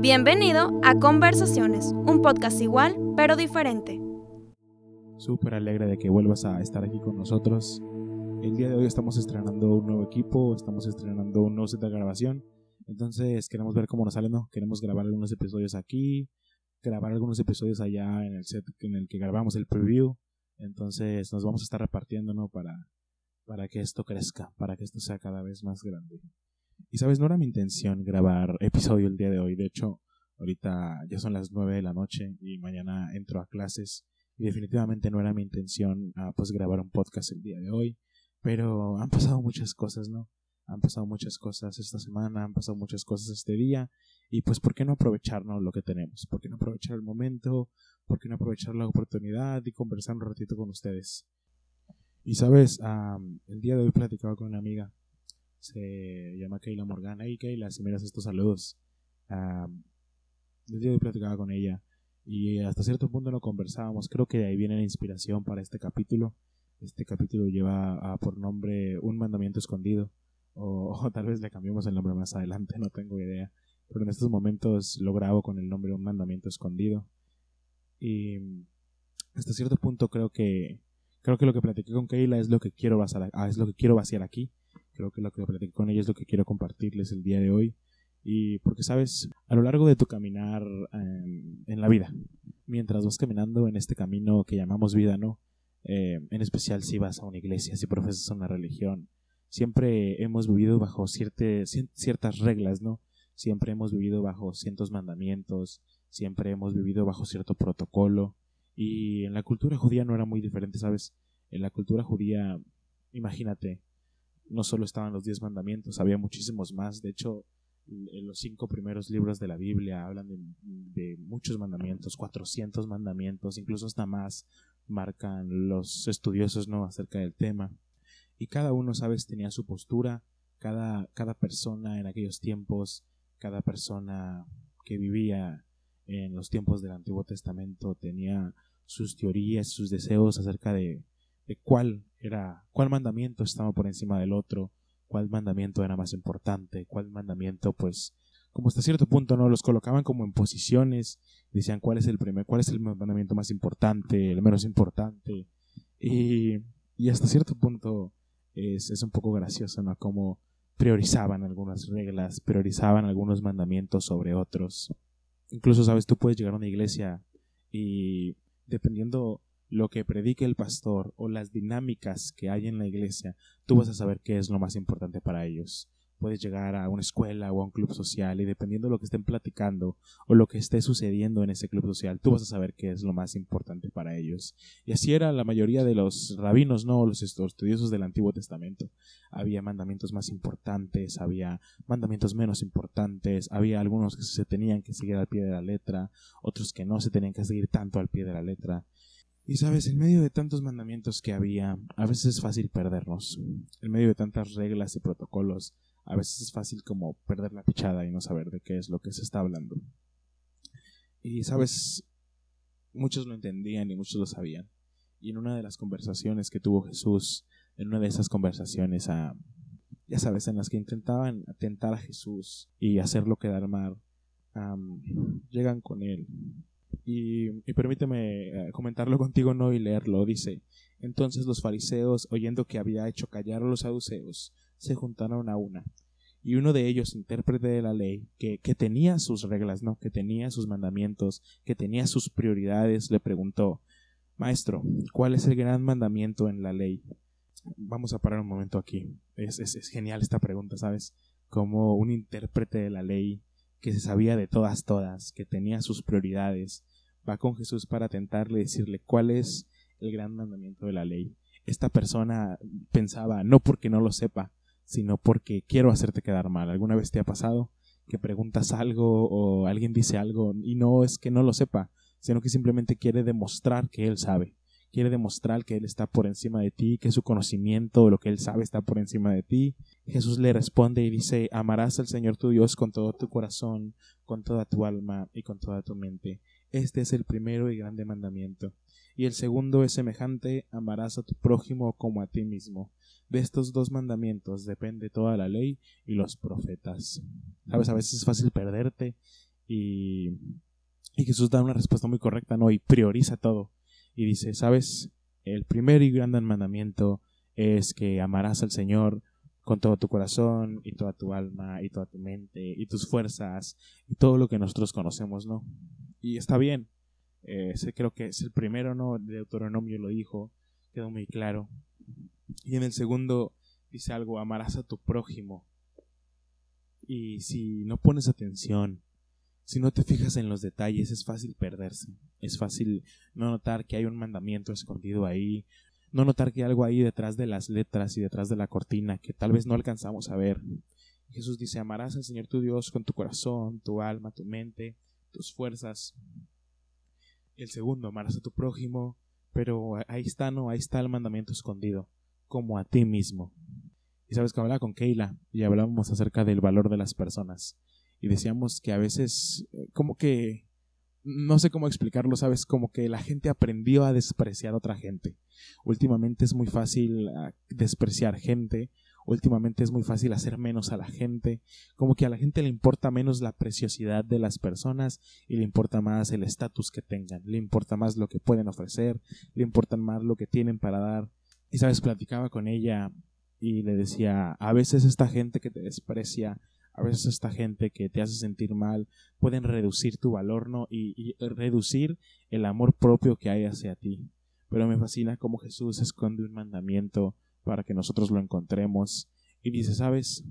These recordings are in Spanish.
Bienvenido a Conversaciones, un podcast igual pero diferente. Súper alegre de que vuelvas a estar aquí con nosotros. El día de hoy estamos estrenando un nuevo equipo, estamos estrenando un nuevo set de grabación. Entonces queremos ver cómo nos sale, ¿no? Queremos grabar algunos episodios aquí, grabar algunos episodios allá en el set en el que grabamos el preview. Entonces nos vamos a estar repartiendo, ¿no? Para, para que esto crezca, para que esto sea cada vez más grande. Y sabes, no era mi intención grabar episodio el día de hoy. De hecho, ahorita ya son las nueve de la noche y mañana entro a clases. Y definitivamente no era mi intención ah, pues grabar un podcast el día de hoy. Pero han pasado muchas cosas, ¿no? Han pasado muchas cosas esta semana, han pasado muchas cosas este día. Y pues, ¿por qué no aprovecharnos lo que tenemos? ¿Por qué no aprovechar el momento? ¿Por qué no aprovechar la oportunidad y conversar un ratito con ustedes? Y sabes, el día de hoy platicaba con una amiga se llama Keila Morgana. Y Keila, si miras estos saludos, de hoy platicaba con ella y hasta cierto punto no conversábamos. Creo que de ahí viene la inspiración para este capítulo. Este capítulo lleva por nombre Un mandamiento escondido. O, tal vez le cambiamos el nombre más adelante, no tengo idea. Pero en estos momentos lo grabo con el nombre Un mandamiento escondido. Y hasta cierto punto creo que creo que lo que platiqué con Keila es lo que quiero vaciar, es lo que quiero vaciar aquí Creo que lo que platiqué con ella es lo que quiero compartirles el día de hoy. Y porque, sabes, a lo largo de tu caminar em, en la vida, mientras vas caminando en este camino que llamamos vida, ¿no? Eh, en especial si vas a una iglesia, si profesas una religión, siempre hemos vivido bajo ciertas reglas, ¿no? Siempre hemos vivido bajo ciertos mandamientos, siempre hemos vivido bajo cierto protocolo. Y en la cultura judía no era muy diferente, ¿sabes? En la cultura judía, imagínate, no solo estaban los diez mandamientos, había muchísimos más. De hecho, en los cinco primeros libros de la Biblia hablan de, muchos mandamientos, 400 mandamientos, incluso hasta más marcan los estudiosos no acerca del tema. Y cada uno, sabes, tenía su postura, cada, cada persona en aquellos tiempos, cada persona que vivía en los tiempos del Antiguo Testamento tenía sus teorías, sus deseos acerca de, de cuál era, cuál mandamiento estaba por encima del otro, cuál mandamiento era más importante, cuál mandamiento, pues, como hasta cierto punto no los colocaban como en posiciones, decían cuál es el primer, cuál es el mandamiento más importante, el menos importante, y, y hasta cierto punto es, es un poco gracioso, ¿no? Como priorizaban algunas reglas, priorizaban algunos mandamientos sobre otros. Incluso, sabes, tú puedes llegar a una iglesia y dependiendo lo que predique el pastor o las dinámicas que hay en la iglesia, tú vas a saber qué es lo más importante para ellos. Puedes llegar a una escuela o a un club social y dependiendo de lo que estén platicando o lo que esté sucediendo en ese club social, tú vas a saber qué es lo más importante para ellos. Y así era la mayoría de los rabinos, no los estudiosos del Antiguo Testamento. Había mandamientos más importantes, había mandamientos menos importantes, había algunos que se tenían que seguir al pie de la letra, otros que no se tenían que seguir tanto al pie de la letra. Y sabes, en medio de tantos mandamientos que había, a veces es fácil perdernos. En medio de tantas reglas y protocolos, a veces es fácil como perder la pichada y no saber de qué es lo que se está hablando. Y sabes, muchos lo entendían y muchos lo sabían. Y en una de las conversaciones que tuvo Jesús, en una de esas conversaciones, a, ya sabes, en las que intentaban atentar a Jesús y hacerlo quedar mal, llegan con él y, permíteme eh, comentarlo contigo no y leerlo. Dice, entonces los fariseos, oyendo que había hecho callar a los saduceos, se juntaron a una. Y uno de ellos, intérprete de la ley, que, que tenía sus reglas, ¿no? Que tenía sus mandamientos, que tenía sus prioridades, le preguntó, Maestro, ¿cuál es el gran mandamiento en la ley? Vamos a parar un momento aquí. Es, es genial esta pregunta, ¿sabes? Como un intérprete de la ley que se sabía de todas, todas, que tenía sus prioridades, va con Jesús para tentarle, decirle cuál es el gran mandamiento de la ley. Esta persona pensaba, no porque no lo sepa, sino porque quiero hacerte quedar mal. ¿Alguna vez te ha pasado que preguntas algo o alguien dice algo y no es que no lo sepa, sino que simplemente quiere demostrar que él sabe? Quiere demostrar que Él está por encima de ti, que su conocimiento o lo que Él sabe está por encima de ti. Jesús le responde y dice, amarás al Señor tu Dios con todo tu corazón, con toda tu alma y con toda tu mente. Este es el primero y grande mandamiento. Y el segundo es semejante, amarás a tu prójimo como a ti mismo. De estos dos mandamientos depende toda la ley y los profetas. Sabes, a veces es fácil perderte Y, y Jesús da una respuesta muy correcta, ¿no? Y prioriza todo. Y dice, ¿sabes? El primer y gran mandamiento es que amarás al Señor con todo tu corazón y toda tu alma y toda tu mente y tus fuerzas y todo lo que nosotros conocemos, ¿no? Y está bien. Eh, creo que es el primero, ¿no? De Deuteronomio lo dijo, quedó muy claro. Y en el segundo dice algo, amarás a tu prójimo. Y si no pones atención, si no te fijas en los detalles, es fácil perderse. Es fácil no notar que hay un mandamiento escondido ahí, no notar que hay algo ahí detrás de las letras y detrás de la cortina que tal vez no alcanzamos a ver. Jesús dice, amarás al Señor tu Dios con tu corazón, tu alma, tu mente, tus fuerzas. El segundo, amarás a tu prójimo, pero ahí está, no, ahí está el mandamiento escondido, como a ti mismo. Y sabes que hablaba con Keila y hablábamos acerca del valor de las personas. Y decíamos que a veces, eh, como que no sé cómo explicarlo, sabes, como que la gente aprendió a despreciar a otra gente. Últimamente es muy fácil ah, despreciar gente, últimamente es muy fácil hacer menos a la gente, como que a la gente le importa menos la preciosidad de las personas y le importa más el estatus que tengan, le importa más lo que pueden ofrecer, le importa más lo que tienen para dar. Y sabes, platicaba con ella y le decía, a veces esta gente que te desprecia a veces esta gente que te hace sentir mal pueden reducir tu valor ¿no? y, reducir el amor propio que hay hacia ti. Pero me fascina cómo Jesús esconde un mandamiento para que nosotros lo encontremos y dice, sabes,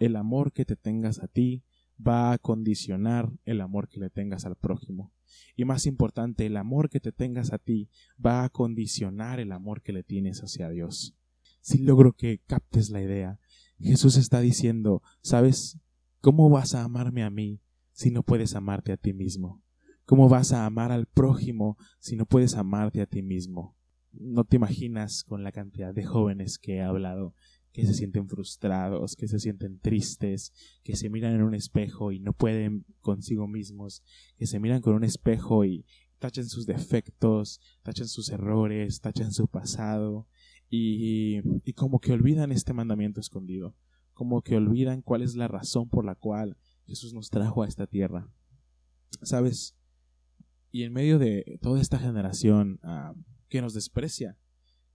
el amor que te tengas a ti va a condicionar el amor que le tengas al prójimo. Y más importante, el amor que te tengas a ti va a condicionar el amor que le tienes hacia Dios. Si logro que captes la idea, Jesús está diciendo, ¿sabes? ¿Cómo vas a amarme a mí si no puedes amarte a ti mismo? ¿Cómo vas a amar al prójimo si no puedes amarte a ti mismo? No te imaginas con la cantidad de jóvenes que he hablado que se sienten frustrados, que se sienten tristes, que se miran en un espejo y no pueden consigo mismos, que se miran con un espejo y tachan sus defectos, tachan sus errores, tachan su pasado y, y como que olvidan este mandamiento escondido, como que olvidan cuál es la razón por la cual Jesús nos trajo a esta tierra. ¿Sabes? Y en medio de toda esta generación ah, que nos desprecia,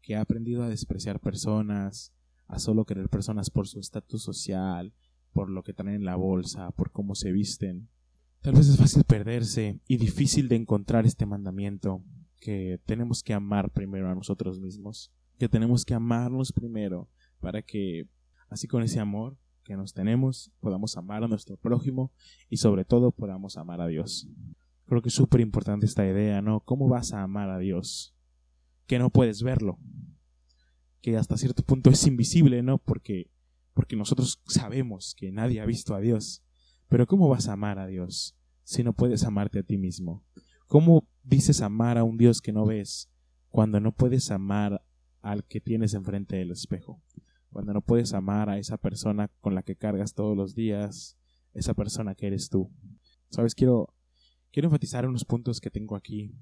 que ha aprendido a despreciar personas, a solo querer personas por su estatus social, por lo que traen en la bolsa, por cómo se visten, tal vez es fácil perderse y difícil de encontrar este mandamiento que tenemos que amar primero a nosotros mismos que tenemos que amarnos primero para que, así con ese amor que nos tenemos, podamos amar a nuestro prójimo y sobre todo podamos amar a Dios. Creo que es súper importante esta idea, ¿no? ¿Cómo vas a amar a Dios? Que no puedes verlo. Que hasta cierto punto es invisible, ¿no? Porque, porque nosotros sabemos que nadie ha visto a Dios. Pero ¿cómo vas a amar a Dios si no puedes amarte a ti mismo? ¿Cómo dices amar a un Dios que no ves cuando no puedes amar al que tienes enfrente del espejo. Cuando no puedes amar a esa persona con la que cargas todos los días, esa persona que eres tú. Sabes, quiero, quiero enfatizar unos puntos que tengo aquí.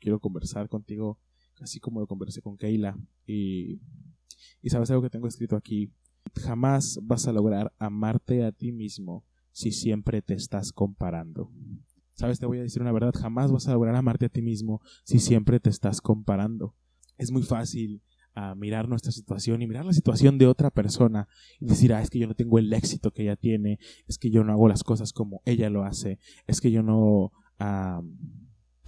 Quiero conversar contigo, así como lo conversé con Keila. Y, y sabes algo que tengo escrito aquí. Jamás vas a lograr amarte a ti mismo si siempre te estás comparando. Sabes, te voy a decir una verdad, jamás vas a lograr amarte a ti mismo si siempre te estás comparando es muy fácil ah, mirar nuestra situación y mirar la situación de otra persona y decir, ah, es que yo no tengo el éxito que ella tiene, es que yo no hago las cosas como ella lo hace, es que yo no ah,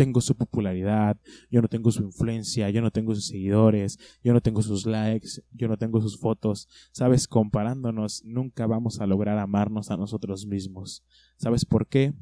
tengo su popularidad, yo no tengo su influencia, yo no tengo sus seguidores, yo no tengo sus likes, yo no tengo sus fotos. Sabes, comparándonos nunca vamos a lograr amarnos a nosotros mismos. ¿Sabes por qué?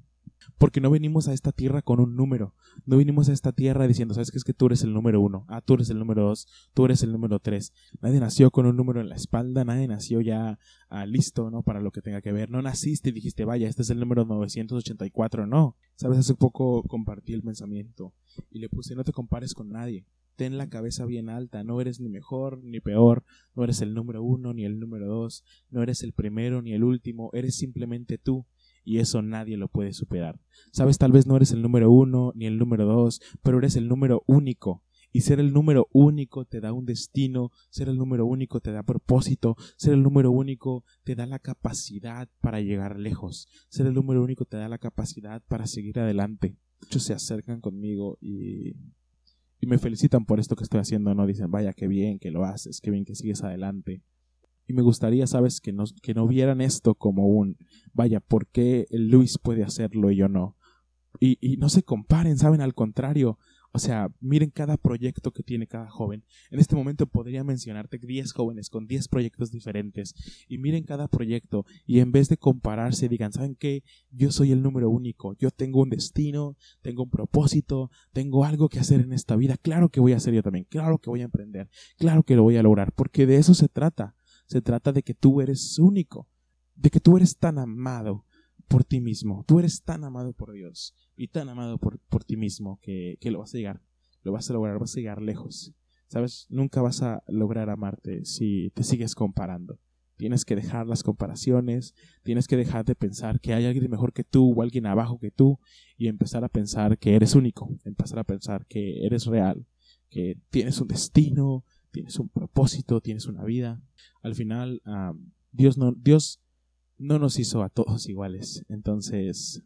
Porque no venimos a esta tierra con un número. No venimos a esta tierra diciendo, ¿sabes qué? Es que tú eres el número uno. Ah, tú eres el número dos. Tú eres el número tres. Nadie nació con un número en la espalda. Nadie nació ya ah, listo, ¿no? Para lo que tenga que ver. No naciste y dijiste, vaya, este es el número 984. No. ¿Sabes? Hace poco compartí el pensamiento y le puse, no te compares con nadie. Ten la cabeza bien alta. No eres ni mejor ni peor. No eres el número uno ni el número dos. No eres el primero ni el último. Eres simplemente tú y eso nadie lo puede superar. Sabes, tal vez no eres el número uno ni el número dos, pero eres el número único. Y ser el número único te da un destino, ser el número único te da propósito, ser el número único te da la capacidad para llegar lejos, ser el número único te da la capacidad para seguir adelante. Muchos se acercan conmigo y, y me felicitan por esto que estoy haciendo, ¿no? Dicen, vaya, qué bien que lo haces, qué bien que sigues adelante. Y me gustaría, sabes, que no, que no vieran esto como un, vaya, ¿por qué Luis puede hacerlo y yo no? Y, y no se comparen, ¿saben? Al contrario, o sea, miren cada proyecto que tiene cada joven. En este momento podría mencionarte 10 jóvenes con 10 proyectos diferentes. Y miren cada proyecto y en vez de compararse digan, ¿saben qué? Yo soy el número único. Yo tengo un destino, tengo un propósito, tengo algo que hacer en esta vida. Claro que voy a hacer yo también. Claro que voy a emprender. Claro que lo voy a lograr. Porque de eso se trata. Se trata de que tú eres único. De que tú eres tan amado por ti mismo. Tú eres tan amado por Dios y tan amado por, por ti mismo que, que, lo vas a llegar, lo vas a lograr, vas a llegar lejos. ¿Sabes? Nunca vas a lograr amarte si te sigues comparando. Tienes que dejar las comparaciones, tienes que dejar de pensar que hay alguien mejor que tú o alguien abajo que tú y empezar a pensar que eres único, empezar a pensar que eres real, que tienes un destino, tienes un propósito, tienes una vida. Al final, Dios no, Dios no nos hizo a todos iguales. Entonces,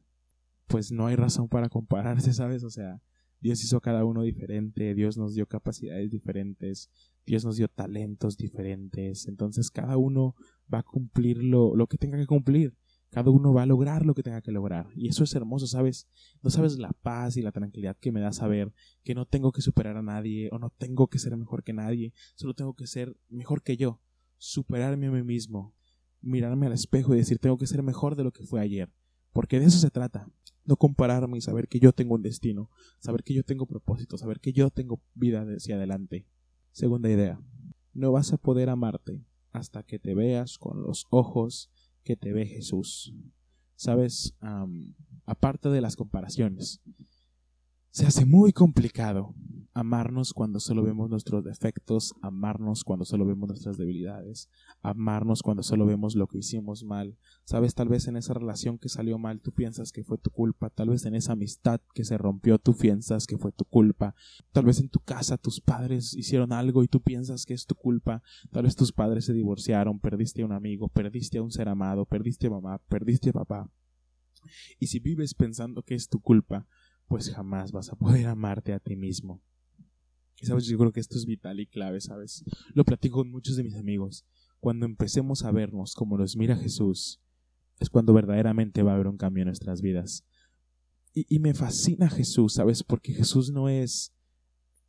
pues no hay razón para compararse, ¿sabes? O sea, Dios hizo a cada uno diferente, Dios nos dio capacidades diferentes, Dios nos dio talentos diferentes. Entonces, cada uno va a cumplir lo, lo que tenga que cumplir. Cada uno va a lograr lo que tenga que lograr. Y eso es hermoso, ¿sabes? No sabes la paz y la tranquilidad que me da saber que no tengo que superar a nadie o no tengo que ser mejor que nadie, solo tengo que ser mejor que yo, superarme a mí mismo, mirarme al espejo y decir tengo que ser mejor de lo que fue ayer. Porque de eso se trata. No compararme y saber que yo tengo un destino, saber que yo tengo propósito, saber que yo tengo vida hacia adelante. Segunda idea. No vas a poder amarte hasta que te veas con los ojos que te ve Jesús. Sabes, aparte de las comparaciones, se hace muy complicado amarnos cuando solo vemos nuestros defectos, amarnos cuando solo vemos nuestras debilidades, amarnos cuando solo vemos lo que hicimos mal. Sabes, tal vez en esa relación que salió mal tú piensas que fue tu culpa, tal vez en esa amistad que se rompió tú piensas que fue tu culpa, tal vez en tu casa tus padres hicieron algo y tú piensas que es tu culpa, tal vez tus padres se divorciaron, perdiste a un amigo, perdiste a un ser amado, perdiste a mamá, perdiste a papá. Y si vives pensando que es tu culpa, pues jamás vas a poder amarte a ti mismo. Y sabes, yo creo que esto es vital y clave, ¿sabes? Lo platico con muchos de mis amigos. Cuando empecemos a vernos como nos mira Jesús, es cuando verdaderamente va a haber un cambio en nuestras vidas. Y, y me fascina Jesús, ¿sabes? Porque Jesús no es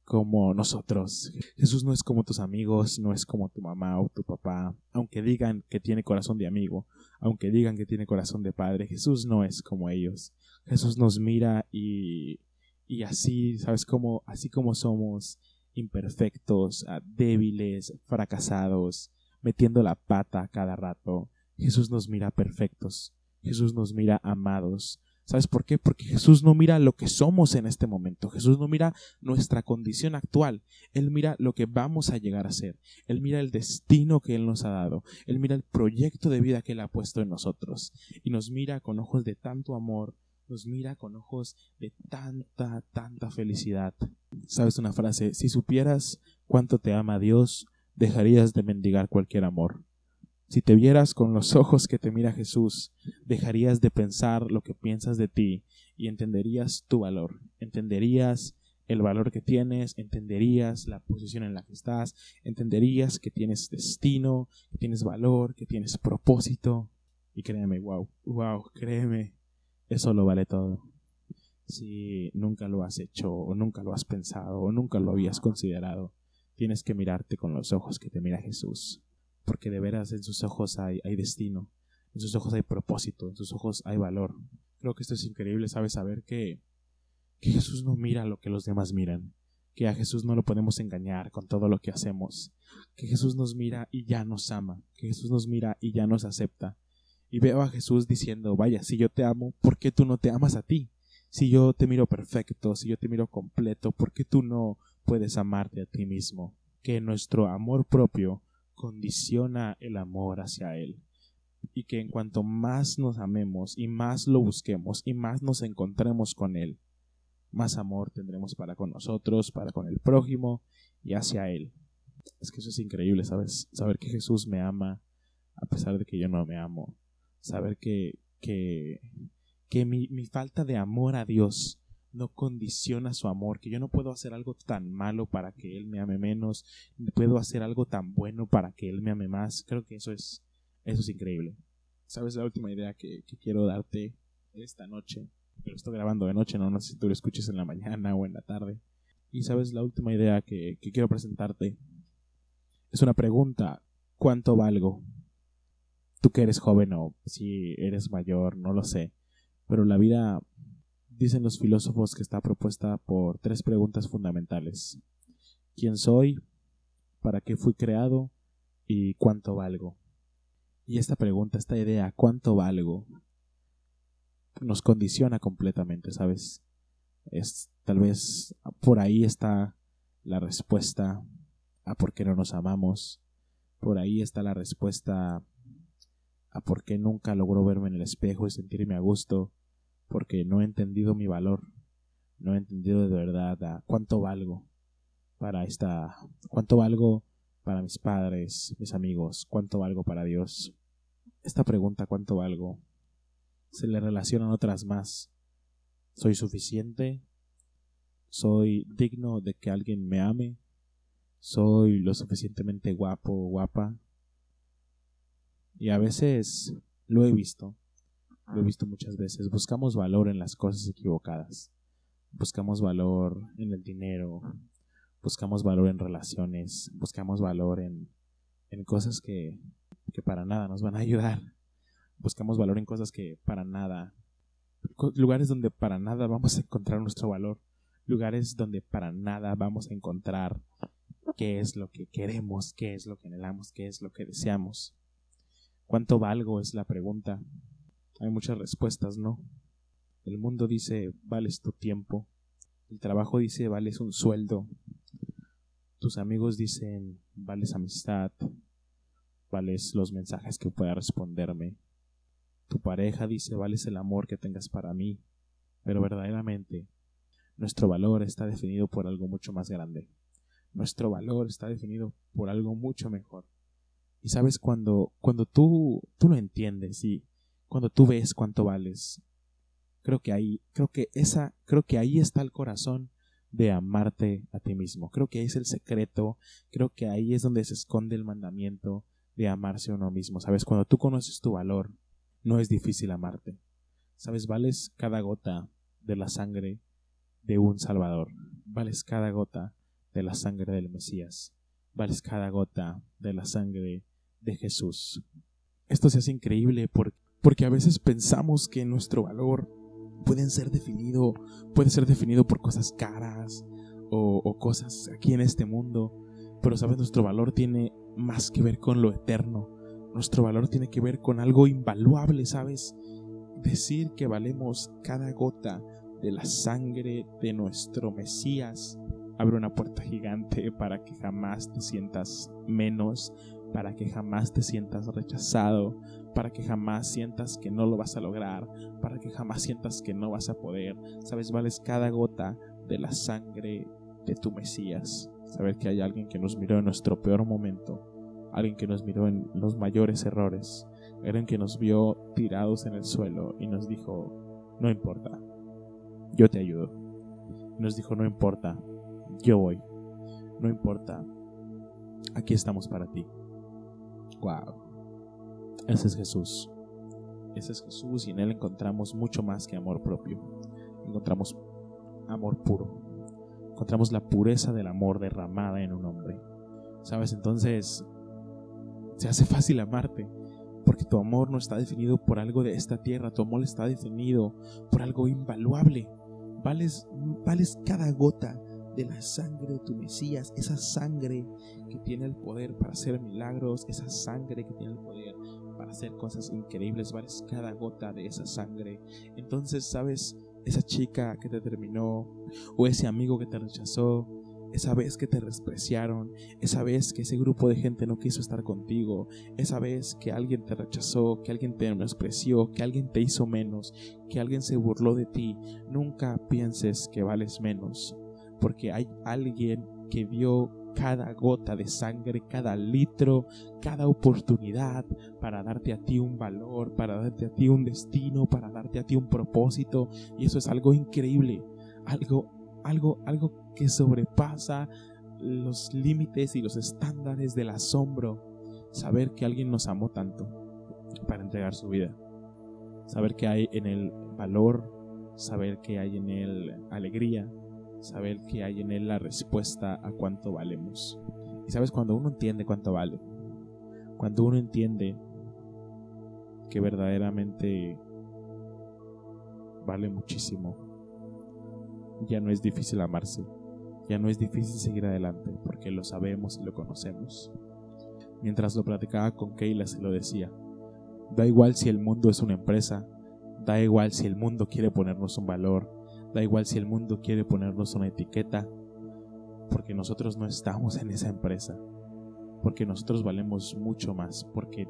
como nosotros. Jesús no es como tus amigos, no es como tu mamá o tu papá. Aunque digan que tiene corazón de amigo, aunque digan que tiene corazón de padre, Jesús no es como ellos. Jesús nos mira y, y así, ¿sabes? Como, así como somos imperfectos, ah, débiles, fracasados, metiendo la pata cada rato, Jesús nos mira perfectos. Jesús nos mira amados. ¿Sabes por qué? Porque Jesús no mira lo que somos en este momento. Jesús no mira nuestra condición actual. Él mira lo que vamos a llegar a ser. Él mira el destino que Él nos ha dado. Él mira el proyecto de vida que Él ha puesto en nosotros. Y nos mira con ojos de tanto amor, nos mira con ojos de tanta, tanta felicidad. ¿Sabes una frase? Si supieras cuánto te ama Dios, dejarías de mendigar cualquier amor. Si te vieras con los ojos que te mira Jesús, dejarías de pensar lo que piensas de ti y entenderías tu valor, entenderías el valor que tienes, entenderías la posición en la que estás, entenderías que tienes destino, que tienes valor, que tienes propósito. Y créeme, wow, wow, créeme, eso lo vale todo. Si nunca lo has hecho o nunca lo has pensado o nunca lo habías considerado, tienes que mirarte con los ojos que te mira Jesús. Porque de veras en sus ojos hay, destino, en sus ojos hay propósito, en sus ojos hay valor. Creo que esto es increíble, ¿sabes? Saber que, que Jesús no mira lo que los demás miran, que a Jesús no lo podemos engañar con todo lo que hacemos, que Jesús nos mira y ya nos ama, que Jesús nos mira y ya nos acepta, y veo a Jesús diciendo, vaya, si yo te amo, ¿por qué tú no te amas a ti? Si yo te miro perfecto, si yo te miro completo, ¿por qué tú no puedes amarte a ti mismo? Que nuestro amor propio condiciona el amor hacia Él. Y que en cuanto más nos amemos y más lo busquemos y más nos encontremos con Él, más amor tendremos para con nosotros, para con el prójimo y hacia Él. Es que eso es increíble, ¿sabes? Saber que Jesús me ama a pesar de que yo no me amo. Saber que, que, que mi, mi falta de amor a Dios no condiciona su amor, que yo no puedo hacer algo tan malo para que Él me ame menos, puedo hacer algo tan bueno para que Él me ame más. Creo que eso es, eso es increíble. ¿Sabes la última idea que, quiero darte esta noche? Pero estoy grabando de noche, no, no sé si tú lo escuches en la mañana o en la tarde. Y sabes la última idea que, que quiero presentarte. Es una pregunta. ¿Cuánto valgo? Tú que eres joven o si eres mayor, no lo sé. Pero la vida Dicen los filósofos que está propuesta por tres preguntas fundamentales. ¿Quién soy? ¿Para qué fui creado? ¿Y cuánto valgo? Y esta pregunta, esta idea, ¿cuánto valgo? nos condiciona completamente, ¿sabes? Es tal vez por ahí está la respuesta a por qué no nos amamos. Por ahí está la respuesta a por qué nunca logro verme en el espejo y sentirme a gusto porque no he entendido mi valor, no he entendido de verdad cuánto valgo para esta, cuánto valgo para mis padres, mis amigos, cuánto valgo para Dios. Esta pregunta, cuánto valgo, se le relacionan otras más. ¿Soy suficiente? ¿Soy digno de que alguien me ame? ¿Soy lo suficientemente guapo o guapa? Y a veces lo he visto lo he visto muchas veces, buscamos valor en las cosas equivocadas. Buscamos valor en el dinero, buscamos valor en relaciones, buscamos valor en, en cosas que, que para nada nos van a ayudar. Buscamos valor en cosas que para nada, lugares donde para nada vamos a encontrar nuestro valor, lugares donde para nada vamos a encontrar qué es lo que queremos, qué es lo que anhelamos, qué es lo que deseamos. ¿Cuánto valgo? es la pregunta hay muchas respuestas, ¿no? El mundo dice, vales tu tiempo. El trabajo dice, vales un sueldo. Tus amigos dicen, vales amistad. Vales los mensajes que pueda responderme. Tu pareja dice, vales el amor que tengas para mí. Pero verdaderamente, nuestro valor está definido por algo mucho más grande. Nuestro valor está definido por algo mucho mejor. Y sabes, cuando, cuando tú, tú lo entiendes y cuando tú ves cuánto vales. Creo que ahí, creo que esa, creo que ahí está el corazón de amarte a ti mismo. Creo que es el secreto, creo que ahí es donde se esconde el mandamiento de amarse a uno mismo. Sabes, cuando tú conoces tu valor, no es difícil amarte. Sabes, vales cada gota de la sangre de un Salvador. Vales cada gota de la sangre del Mesías. Vales cada gota de la sangre de Jesús. Esto se hace increíble porque a veces pensamos que nuestro valor puede ser definido, puede ser definido por cosas caras o, o cosas aquí en este mundo, pero sabes, nuestro valor tiene más que ver con lo eterno, nuestro valor tiene que ver con algo invaluable, ¿sabes? Decir que valemos cada gota de la sangre de nuestro Mesías abre una puerta gigante para que jamás te sientas menos, para que jamás te sientas rechazado, para que jamás sientas que no lo vas a lograr, para que jamás sientas que no vas a poder. Sabes, vales cada gota de la sangre de tu Mesías. Saber que hay alguien que nos miró en nuestro peor momento, alguien que nos miró en los mayores errores, alguien que nos vio tirados en el suelo y nos dijo, no importa, yo te ayudo. Nos dijo, no importa, yo voy, no importa, aquí estamos para ti. Wow. Ese es Jesús. Ese es Jesús y en Él encontramos mucho más que amor propio. Encontramos amor puro. Encontramos la pureza del amor derramada en un hombre. ¿Sabes? Entonces se hace fácil amarte porque tu amor no está definido por algo de esta tierra, tu amor está definido por algo invaluable. Vales, vales cada gota de la sangre de tu Mesías, esa sangre que tiene el poder para hacer milagros, esa sangre que tiene el poder para hacer cosas increíbles, vales cada gota de esa sangre. Entonces, ¿sabes? Esa chica que te terminó, o ese amigo que te rechazó, esa vez que te despreciaron, esa vez que ese grupo de gente no quiso estar contigo, esa vez que alguien te rechazó, que alguien te menospreció, que alguien te hizo menos, que alguien se burló de ti, nunca pienses que vales menos, porque hay alguien que dio cada gota de sangre, cada litro, cada oportunidad para darte a ti un valor, para darte a ti un destino, para darte a ti un propósito. Y eso es algo increíble, algo, algo, algo que sobrepasa los límites y los estándares del asombro. Saber que alguien nos amó tanto para entregar su vida. Saber que hay en él valor, saber que hay en él alegría, saber que hay en él la respuesta a cuánto valemos. Y sabes, cuando uno entiende cuánto vale, cuando uno entiende que verdaderamente vale muchísimo, ya no es difícil amarse, ya no es difícil seguir adelante porque lo sabemos y lo conocemos. Mientras lo platicaba con Keila se lo decía, da igual si el mundo es una empresa, da igual si el mundo quiere ponernos un valor, da igual si el mundo quiere ponernos una etiqueta, porque nosotros no estamos en esa empresa, porque nosotros valemos mucho más, porque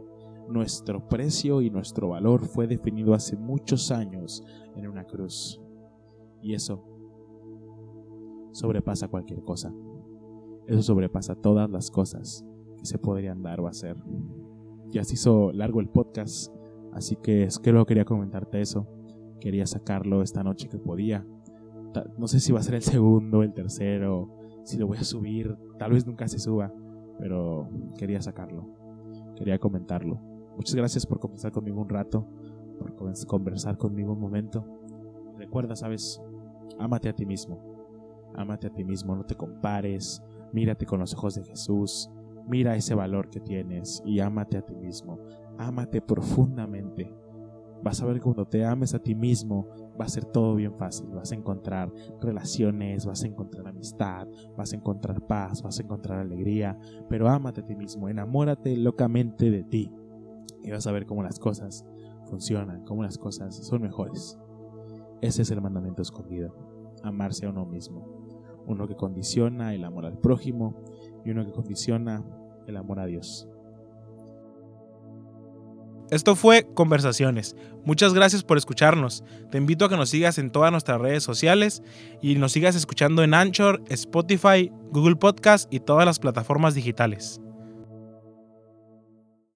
nuestro precio y nuestro valor fue definido hace muchos años en una cruz. Y eso sobrepasa cualquier cosa. Eso sobrepasa todas las cosas que se podrían dar o hacer. Ya se hizo largo el podcast, así que creo que quería comentarte eso. Quería sacarlo esta noche que podía. No sé si va a ser el segundo, el tercero, si lo voy a subir, tal vez nunca se suba, pero quería sacarlo. Quería comentarlo. Muchas gracias por conversar conmigo un rato, por conversar conmigo un momento. Recuerda, sabes, ámate a ti mismo Ámate a ti mismo, no te compares, mírate con los ojos de Jesús, mira ese valor que tienes y ámate a ti mismo, ámate profundamente. Vas a ver que cuando te ames a ti mismo va a ser todo bien fácil, vas a encontrar relaciones, vas a encontrar amistad, vas a encontrar paz, vas a encontrar alegría, pero ámate a ti mismo, enamórate locamente de ti y vas a ver cómo las cosas funcionan, cómo las cosas son mejores. Ese es el mandamiento escondido, amarse a uno mismo uno que condiciona el amor al prójimo y uno que condiciona el amor a Dios. Esto fue Conversaciones. Muchas gracias por escucharnos. Te invito a que nos sigas en todas nuestras redes sociales y nos sigas escuchando en Anchor, Spotify, Google Podcast y todas las plataformas digitales.